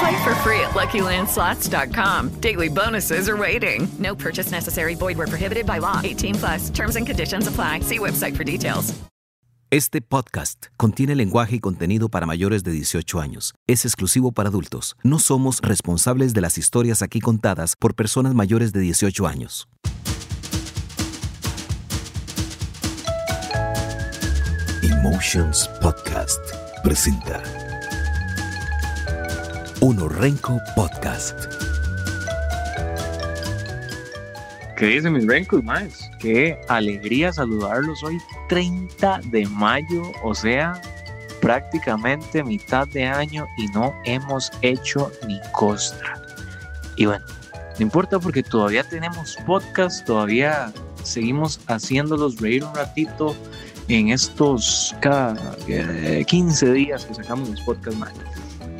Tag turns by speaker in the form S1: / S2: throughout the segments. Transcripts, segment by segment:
S1: Play for free at LuckyLandSlots.com. Daily bonuses are waiting. No purchase necessary. Void were prohibited by law. 18 plus. Terms and conditions apply. See website for details.
S2: Este podcast contiene lenguaje y contenido para mayores de 18 años. Es exclusivo para adultos. No somos responsables de las historias aquí contadas por personas mayores de 18 años. Emotions Podcast presenta Uno Renco Podcast.
S3: ¿Qué dicen mis Rencos, más? Qué alegría saludarlos hoy, 30 de mayo, o sea, prácticamente mitad de año y no hemos hecho ni costra. Y bueno, no importa porque todavía tenemos podcast, todavía seguimos haciéndolos reír un ratito en estos cada 15 días que sacamos los podcasts más.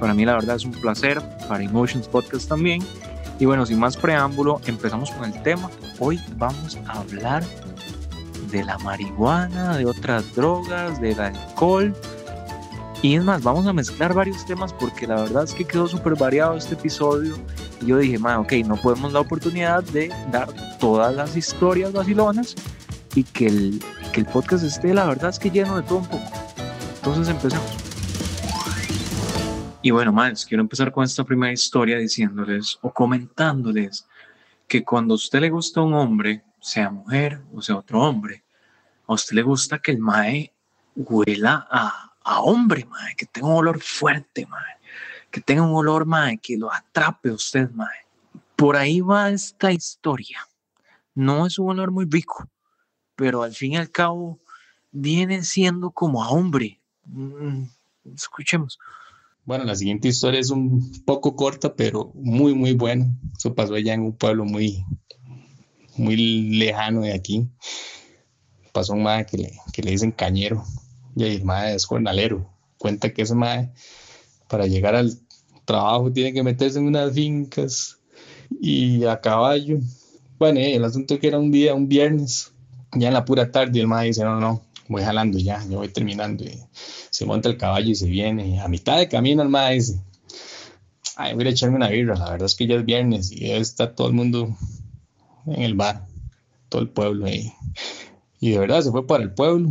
S3: Para mí la verdad es un placer, para Emotions Podcast también. Y bueno, sin más preámbulo, empezamos con el tema. Hoy vamos a hablar de la marihuana, de otras drogas, del alcohol. Y es más, vamos a mezclar varios temas porque la verdad es que quedó súper variado este episodio. Y yo dije, man, ok, no podemos la oportunidad de dar todas las historias vacilonas y que el, que el podcast esté, la verdad es que lleno de todo un poco. Entonces empecemos. Y bueno, más, quiero empezar con esta primera historia diciéndoles o comentándoles que cuando a usted le gusta un hombre, sea mujer o sea otro hombre, a usted le gusta que el mae huela a, a hombre, mae, que tenga un olor fuerte, mae, que tenga un olor, mae, que lo atrape usted, mae. Por ahí va esta historia. No es un olor muy rico, pero al fin y al cabo viene siendo como a hombre. Mm, escuchemos.
S4: Bueno, la siguiente historia es un poco corta, pero muy, muy buena. Eso pasó allá en un pueblo muy, muy lejano de aquí. Pasó un madre que le, que le dicen cañero y el madre es jornalero. Cuenta que ese madre, para llegar al trabajo, tiene que meterse en unas fincas y a caballo. Bueno, el asunto es que era un día, un viernes, ya en la pura tarde, el madre dice: No, no, voy jalando ya, yo voy terminando. Y se monta el caballo y se viene. Y a mitad de camino el mae dice, ay, voy a echarme una birra. La verdad es que ya es viernes y está todo el mundo en el bar, todo el pueblo ahí. Y de verdad se fue para el pueblo,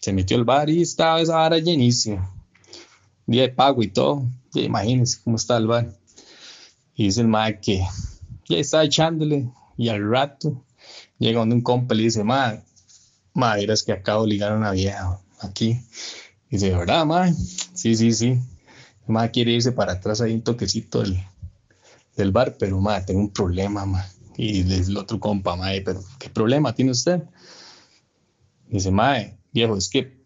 S4: se metió al bar y estaba esa vara llenísima. Día de pago y todo. Ya imagínense cómo está el bar. Y dice el mae que ya está echándole y al rato llega donde un compa le dice, mae, madre, es que acabo de ligar a una vieja aquí. Y dice, ¿verdad, madre? Sí, sí, sí. Madre quiere irse para atrás ahí un toquecito del, del bar, pero madre, tengo un problema, madre. Y el otro compa, madre, pero ¿qué problema tiene usted? dice, madre, viejo, es que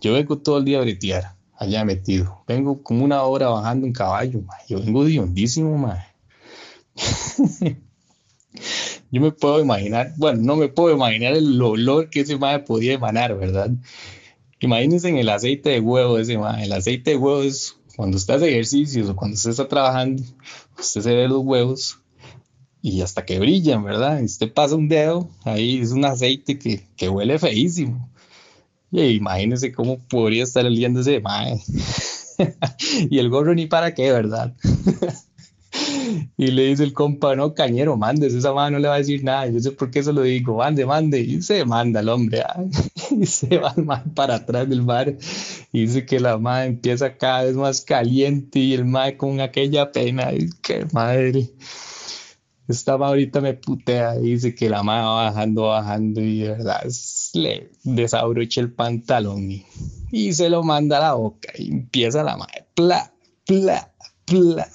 S4: yo vengo todo el día a bretear, allá metido. Vengo como una hora bajando en caballo, madre. Yo vengo de hondísimo, madre. yo me puedo imaginar, bueno, no me puedo imaginar el olor que ese madre podía emanar, ¿verdad? Imagínense en el aceite de huevo ese madre. El aceite de huevo es cuando usted hace ejercicios o cuando usted está trabajando, usted se ve los huevos y hasta que brillan, ¿verdad? Y usted pasa un dedo, ahí es un aceite que, que huele feísimo. Y imagínense cómo podría estar oliendo ese madre. y el gorro ni para qué, ¿verdad? Y le dice el compa, no, cañero, mandes, esa madre no le va a decir nada. Yo sé por qué se lo digo, mande, mande. Y se manda el hombre. Y se va el para atrás del bar. Y dice que la madre empieza cada vez más caliente y el madre con aquella pena. Y qué madre.
S5: esta ma ahorita me putea y dice que la ma va bajando, bajando y de verdad le desabrocha el pantalón y, se lo manda a la boca y empieza la ma, pla, pla, pla.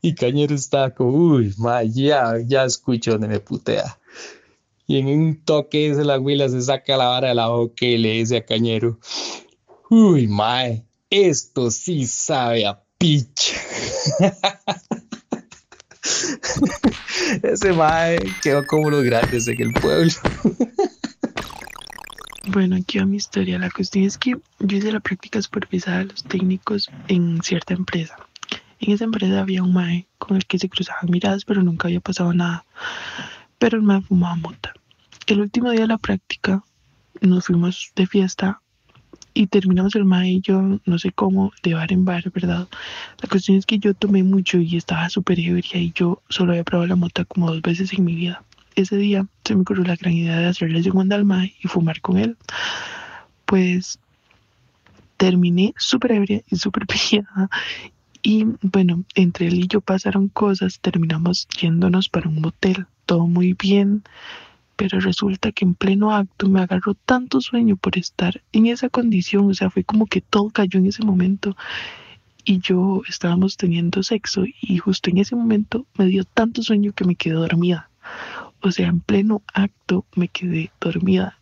S5: Y Cañero está como, uy, ma, ya, ya escucho donde me putea. Y en un toque de la huila se saca la vara de la boca y le dice a Cañero, uy, mae, esto sí sabe a picha. Ese mae quedó como los grandes en el pueblo.
S6: Bueno, aquí va mi historia. La cuestión es que yo hice la práctica supervisada de los técnicos en cierta empresa. En esa empresa había un mae con el que se cruzaban miradas, pero nunca había pasado nada. Pero el mae fumaba mota. El último día de la práctica nos fuimos de fiesta y terminamos el mae y yo, no sé cómo, de bar en bar, ¿verdad? La cuestión es que yo tomé mucho y estaba súper ebria y yo solo había probado la mota como dos veces en mi vida. Ese día se me ocurrió la gran idea de hacerle segunda al mae y fumar con él. Pues terminé súper ebria y súper pillada y bueno, entre él y yo pasaron cosas, terminamos yéndonos para un motel, todo muy bien, pero resulta que en pleno acto me agarró tanto sueño por estar en esa condición, o sea, fue como que todo cayó en ese momento y yo estábamos teniendo sexo y justo en ese momento me dio tanto sueño que me quedé dormida. O sea, en pleno acto me quedé dormida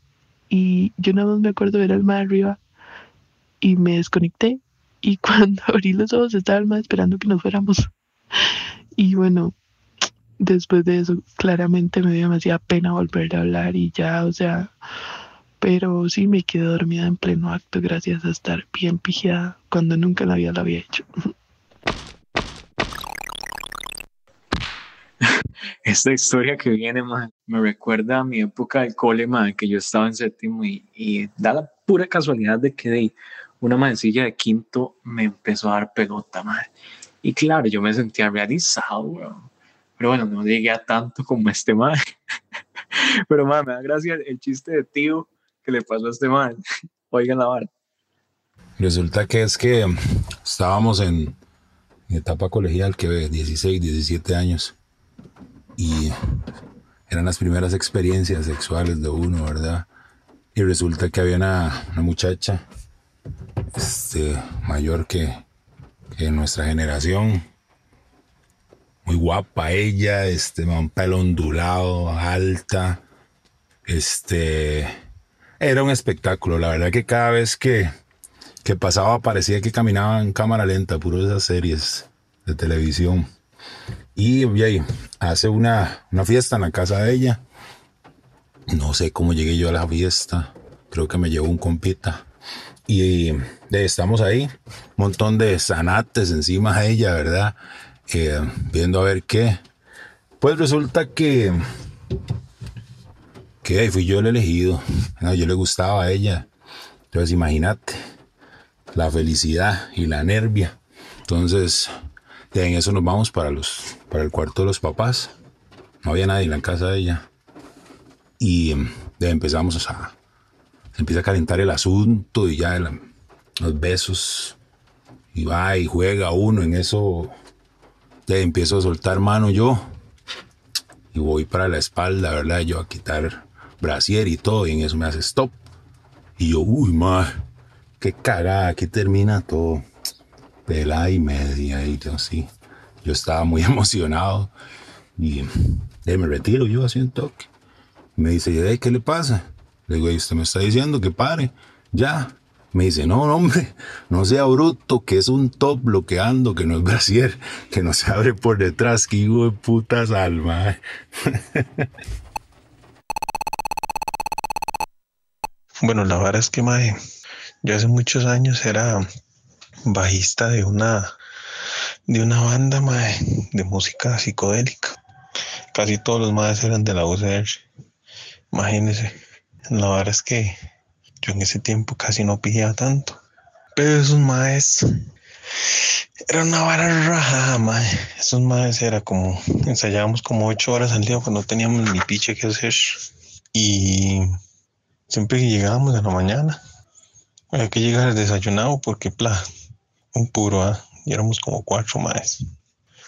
S6: y yo nada más me acuerdo ver al mar arriba y me desconecté y cuando abrí los ojos estaba el mar esperando que nos fuéramos. Y bueno, después de eso claramente me dio demasiada pena volver a hablar y ya, o sea, pero sí me quedé dormida en pleno acto gracias a estar bien pijada cuando nunca la había, lo había hecho.
S3: Esta historia que viene, me recuerda a mi época de cole, que yo estaba en séptimo y, da la pura casualidad de que de una mancilla de quinto me empezó a dar pelota, Y claro, yo me sentía realizado, pero bueno, no llegué a tanto como este man. Pero man, me da gracia el chiste de tío que le pasó a este man. Oigan la vara.
S7: Resulta que es que estábamos en, etapa colegial, que 16, 17 años. Y eran las primeras experiencias sexuales de uno, ¿verdad? Y resulta que había una, muchacha este, mayor que, nuestra generación muy guapa ella, este, un pelo ondulado, alta, este, era un espectáculo, la verdad que cada vez que, que pasaba parecía que caminaba en cámara lenta, puro esas series de televisión. Y, y hace una, una fiesta en la casa de ella. No sé cómo llegué yo a la fiesta. Creo que me llevó un compita. Y estamos ahí, un montón de zanates encima de ella, ¿verdad? Eh, viendo a ver qué. Pues resulta que, que fui yo el elegido. yo le gustaba a ella. Entonces imagínate la felicidad y la nervia. Entonces, en eso nos vamos para, los, para el cuarto de los papás. No había nadie en la casa de ella. Y empezamos a... Empieza a calentar el asunto y ya los besos. Y va y juega uno en eso ya empiezo a soltar mano yo. Y voy para la espalda, ¿verdad? Yo a quitar brasier y todo. Y en eso me hace stop. Y yo, uy, ma, qué cagada, que termina todo. Pela y media y así. Yo estaba muy emocionado. Y me retiro yo así un toque. Me dice, ¿qué le pasa? Le digo, usted me está diciendo que pare. Ya. Me dice, no, hombre, no sea bruto, que es un top bloqueando, que no es brasier, que no se abre por detrás, que hijo de putas alma.
S8: Bueno, la verdad es que, mae, yo hace muchos años era bajista de una, de una banda, mae, de música psicodélica. Casi todos los maes eran de la UCR. Imagínense. La verdad es que yo en ese tiempo casi no pillaba tanto. Pero esos maes era una vara raja, mae. Esos maes era como ensayábamos como ocho horas al día cuando no teníamos ni piche que hacer. Y siempre que llegábamos de la mañana, había que llegar desayunado porque, pla, un puro, ¿ah? Y éramos como cuatro maes.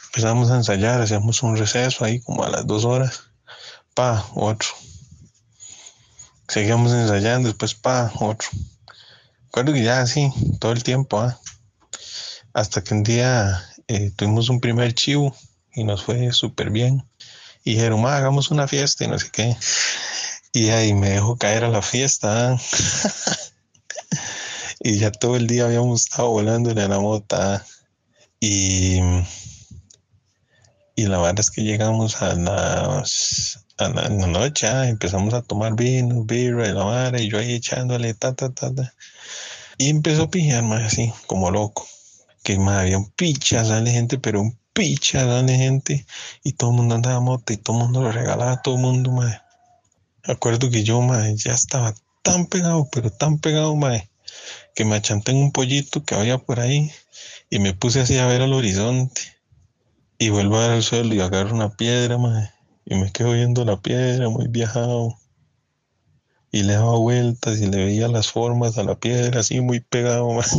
S8: empezamos a ensayar, hacíamos un receso ahí como a las dos horas, pa, otro. Seguíamos ensayando, después pa, otro. Recuerdo que ya así, todo el tiempo, ¿ah? hasta que un día eh, tuvimos un primer chivo y nos fue súper bien. Y dijeron, hagamos una fiesta y no sé qué. Y ahí me dejó caer a la fiesta. ¿ah? y ya todo el día habíamos estado volando en la mota. Y, y la verdad es que llegamos a las a la, noche, ah, empezamos a tomar vino, birra y la madre, y yo ahí echándole ta ta ta ta. Y empezó a pillar más así, como loco. Que más había un pichazal de gente, pero un pichazal de gente. Y todo el mundo andaba moto y todo el mundo lo regalaba a todo el mundo, más. Acuerdo que yo, más, ya estaba tan pegado, pero tan pegado, más, que me achanté en un pollito que había por ahí y me puse así a ver al horizonte. Y vuelvo al suelo y agarro una piedra, más, y me quedo viendo la piedra muy viajado. Y le daba vueltas y le veía las formas a la piedra así muy pegado, más.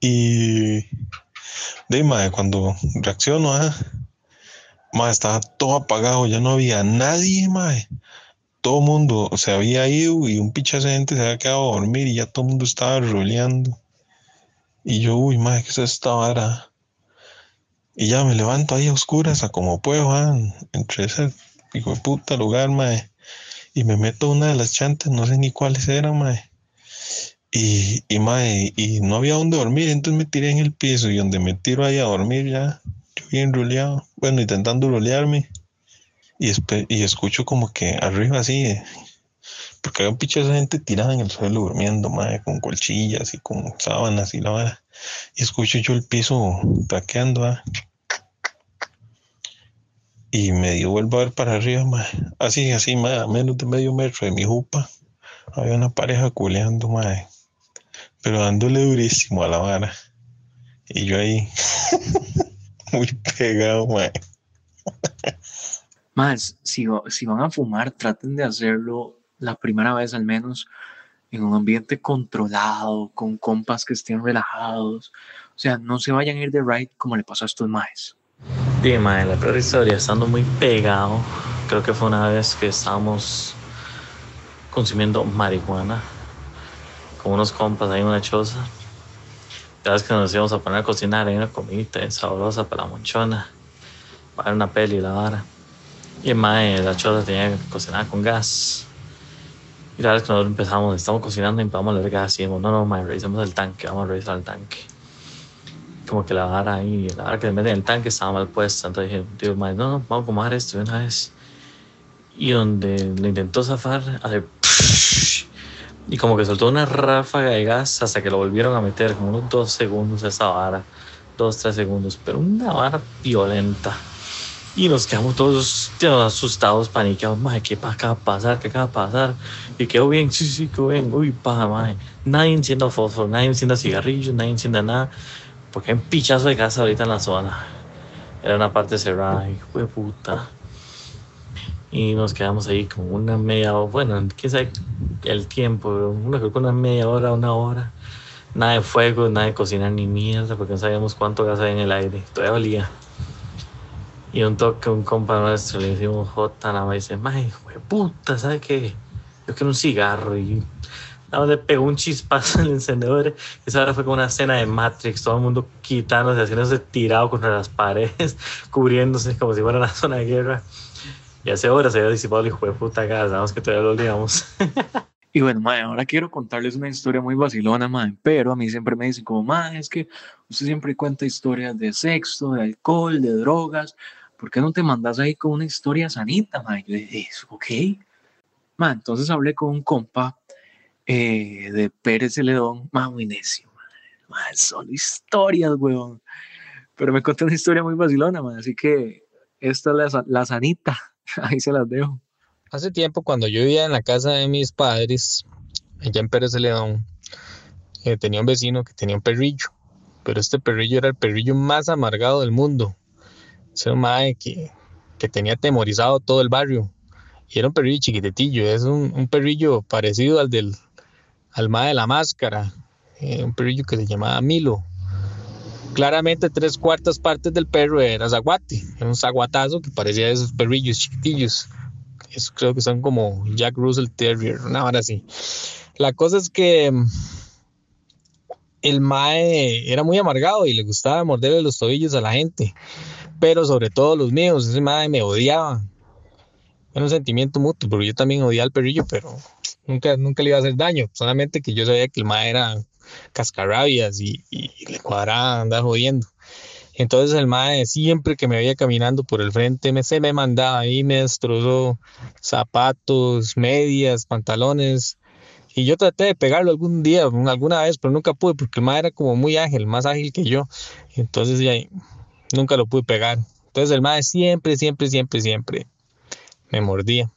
S8: y de mae, cuando reacciono, ah, estaba todo apagado, ya no había nadie, mae todo el mundo se había ido y un de gente se había quedado a dormir y ya todo el mundo estaba roleando. Y yo, uy, madre, ¿qué es esta vara? Y ya me levanto ahí a oscuras, a como puedo, entre ese hijo de puta lugar, madre. Y me meto una de las chantas, no sé ni cuáles eran, madre. Y, y, madre, y no había dónde dormir, entonces me tiré en el piso y donde me tiro ahí a dormir ya, yo bien roleado, bueno, intentando rolearme y, escucho como que arriba así, porque había un picho de gente tirada en el suelo durmiendo, madre, con colchillas y con sábanas y la vara. Y escucho yo el piso taqueando, y medio vuelvo a ver para arriba, madre. así, así, madre, a menos de medio metro de mi jupa, había una pareja culeando, madre, pero dándole durísimo a la vara. Y yo ahí, muy pegado, madre.
S3: Más, si, si van a fumar, traten de hacerlo la primera vez al menos en un ambiente controlado, con compas que estén relajados. O sea, no se vayan a ir de ride como le pasó a estos maes.
S9: Dime, la peor historia, estando muy pegado, creo que fue una vez que estábamos consumiendo marihuana con unos compas ahí en una choza. La vez que nos íbamos a poner a cocinar, hay una comidita sabrosa para la monchona, para una peli, la vara. Y mae, la chota tenía que cocinar con gas. Y la vez que nosotros empezamos, estamos cocinando y empezamos a gas. Y dijimos, no, no, mae, revisemos el tanque, vamos a revisar el tanque. Como que la vara ahí, la vara que le meten en el tanque estaba mal puesta. Entonces dije, tío, mae, no, no, vamos a comer esto de una vez. Y donde le intentó zafar, hace y como que soltó una ráfaga de gas hasta que lo volvieron a meter, como unos dos segundos esa vara, dos, tres segundos, pero una vara violenta. Y nos quedamos todos asustados, paniqueados, madre, ¿qué acaba de pasar? ¿Qué acaba de pasar? Y quedó bien, sí, sí, quedó bien, uy, paja, madre. Nadie encienda fósforo, nadie encienda cigarrillos, nadie encienda nada, porque hay un pichazo de casa ahorita en la zona. Era una parte cerrada, hijo de puta. Y nos quedamos ahí como una media hora, bueno, quién sabe el tiempo, una, una media hora, una hora. Nada de fuego, nada de cocinar ni mierda, porque no sabíamos cuánto gas había en el aire, todavía olía. Y un toque, un compa nuestro, le decimos J, nada más dice, ¡May, hijo de puta! ¿Sabes qué? Yo quiero un cigarro. Y nada más le pegó un chispazo en el encendedor. Esa hora fue como una escena de Matrix, todo el mundo quitándose, haciéndose tirado contra las paredes, cubriéndose como si fuera una zona de guerra. Y hace horas se había disipado el hijo de puta gas, que todavía lo olvidamos.
S3: Y bueno, mae, ahora quiero contarles una historia muy vacilona, mae, pero a mí siempre me dicen como, mae, es que usted siempre cuenta historias de sexo, de alcohol, de drogas, ¿por qué no te mandas ahí con una historia sanita, ma? yo dije, ok. Entonces hablé con un compa eh, de Pérez Celedón, ma, muy necio, ma, son historias, weón. Pero me contó una historia muy vacilona, ma, así que esta es la, la sanita, ahí se las dejo.
S4: Hace tiempo, cuando yo vivía en la casa de mis padres, allá en Pérez Celedón, eh, tenía un vecino que tenía un perrillo, pero este perrillo era el perrillo más amargado del mundo. Es un mae que, que tenía temorizado todo el barrio. Y era un perrillo chiquitetillo, es un, perrillo parecido al del al mae de la máscara, eh, un perrillo que se llamaba Milo. claramente tres cuartas partes del perro era zaguate, era un zaguatazo que parecía de esos perrillos chiquitillos. Eso creo que son como Jack Russell Terrier, una hora así. La cosa es que mm, el Mae era muy amargado y le gustaba morderle los tobillos a la gente, pero sobre todo los míos. Ese Mae me odiaba. Era un sentimiento mutuo, porque yo también odiaba al perrillo, pero nunca, nunca le iba a hacer daño. Solamente que yo sabía que el Mae era cascarabias y, y le cuadraba andar jodiendo. Entonces el mae siempre que me veía caminando por el frente me, se me mandaba ahí, me destrozó zapatos, medias, pantalones. Y yo traté de pegarlo algún día, alguna vez, pero nunca pude porque el mae era como muy ágil, más ágil que yo. Entonces ya nunca lo pude pegar. Entonces el mae siempre, siempre, siempre, siempre me mordía.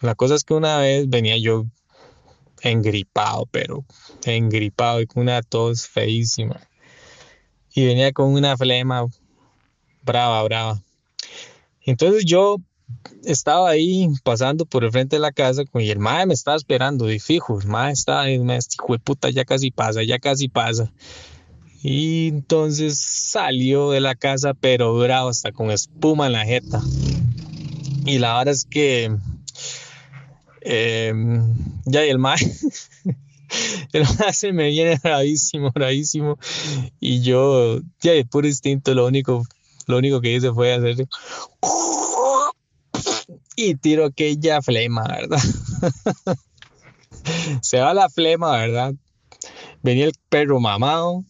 S4: La cosa es que una vez venía yo engripado, pero engripado y con una tos feísima. Y venía con una flema brava, brava. Entonces yo estaba ahí pasando por el frente de la casa y el mae me estaba esperando y fijo, el mae estaba ahí, me hijo de puta, ya casi pasa, ya casi pasa. Y entonces salió de la casa, pero bravo, hasta con espuma en la jeta. Y la verdad es que em, ya y el mae el mae se me viene bravísimo, bravísimo. Y yo, ya de puro instinto, lo único, lo único que hice fue hacer y tiro aquella flema, ¿verdad? se va la flema, ¿verdad? Venía el perro mamado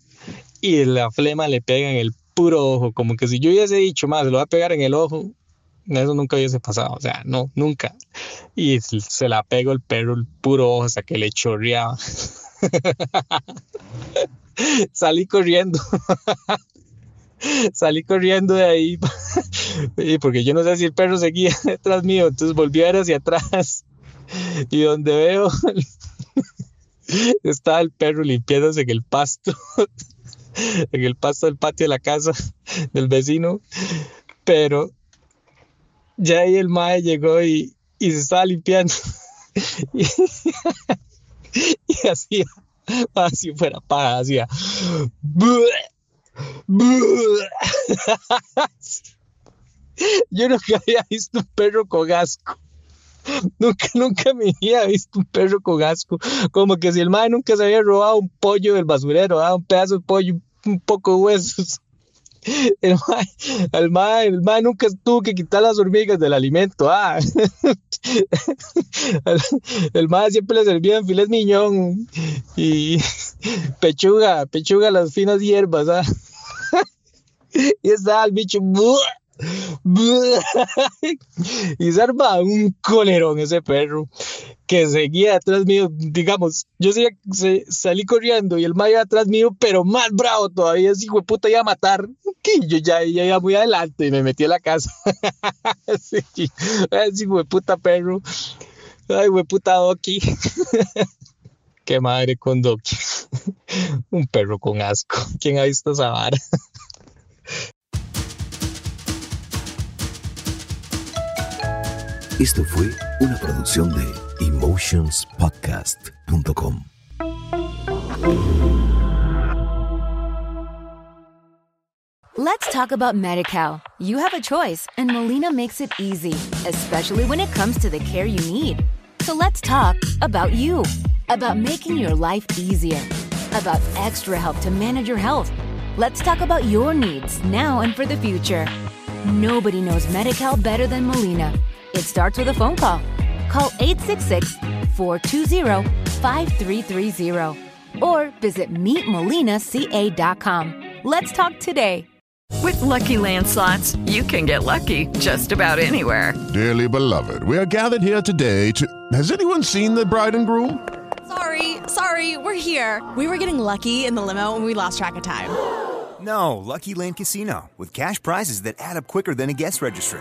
S4: y la flema le pega en el puro ojo, como que si yo hubiese dicho más, lo va a pegar en el ojo, eso nunca hubiese pasado, o sea, no, nunca. Y se la pegó el perro, el puro ojo, hasta que le chorreaba. Salí corriendo. Salí corriendo de ahí, porque yo no sé si el perro seguía detrás mío, entonces volví a ver hacia atrás. Y donde veo, estaba el perro limpiándose en el pasto, en el pasto del patio de la casa del vecino. Pero ya ahí el mae llegó y, y se estaba limpiando. y, y hacía, así fuera paja, hacía. Yo nunca había visto un perro con asco. Nunca, nunca me había visto un perro con asco. Como que si el mae nunca se había robado un pollo del basurero, un pedazo de pollo, un poco de huesos. El mae, el, el nunca tuvo que quitar las hormigas del alimento. Ah. El, el siempre le servían filet miñón y pechuga, pechuga, las finas hierbas. Ah. Y estaba el bicho. y se armaba un colerón ese perro que seguía atrás mío, digamos, yo salí corriendo y el mae iba atrás mío, pero más bravo todavía, ese hijo puta iba a matar, que yo ya, iba muy adelante y me metí a la casa. ese hijo de puta perro, ay, hijo de puta Doki. Qué madre con Doki. Un perro con asco. ¿Quién ha visto esa vara?
S2: Esto fue una producción de emotionspodcast.com.
S10: Let's talk about MediCal. You have a choice, and Molina makes it easy, especially when it comes to the care you need. So let's talk about you, about making your life easier, about extra help to manage your health. Let's talk about your needs now and for the future. Nobody knows MediCal better than Molina. It starts with a phone call. Call 866 420 5330 or visit meetmolinaca.com. Let's talk today.
S1: With lucky landslots, you can get lucky just about anywhere.
S11: Dearly beloved, we are gathered here today to. Has anyone seen the bride and groom?
S12: Sorry, sorry, we're here. We were getting lucky in the limo and we lost track of time.
S13: No, Lucky Land Casino, with cash prizes that add up quicker than a guest registry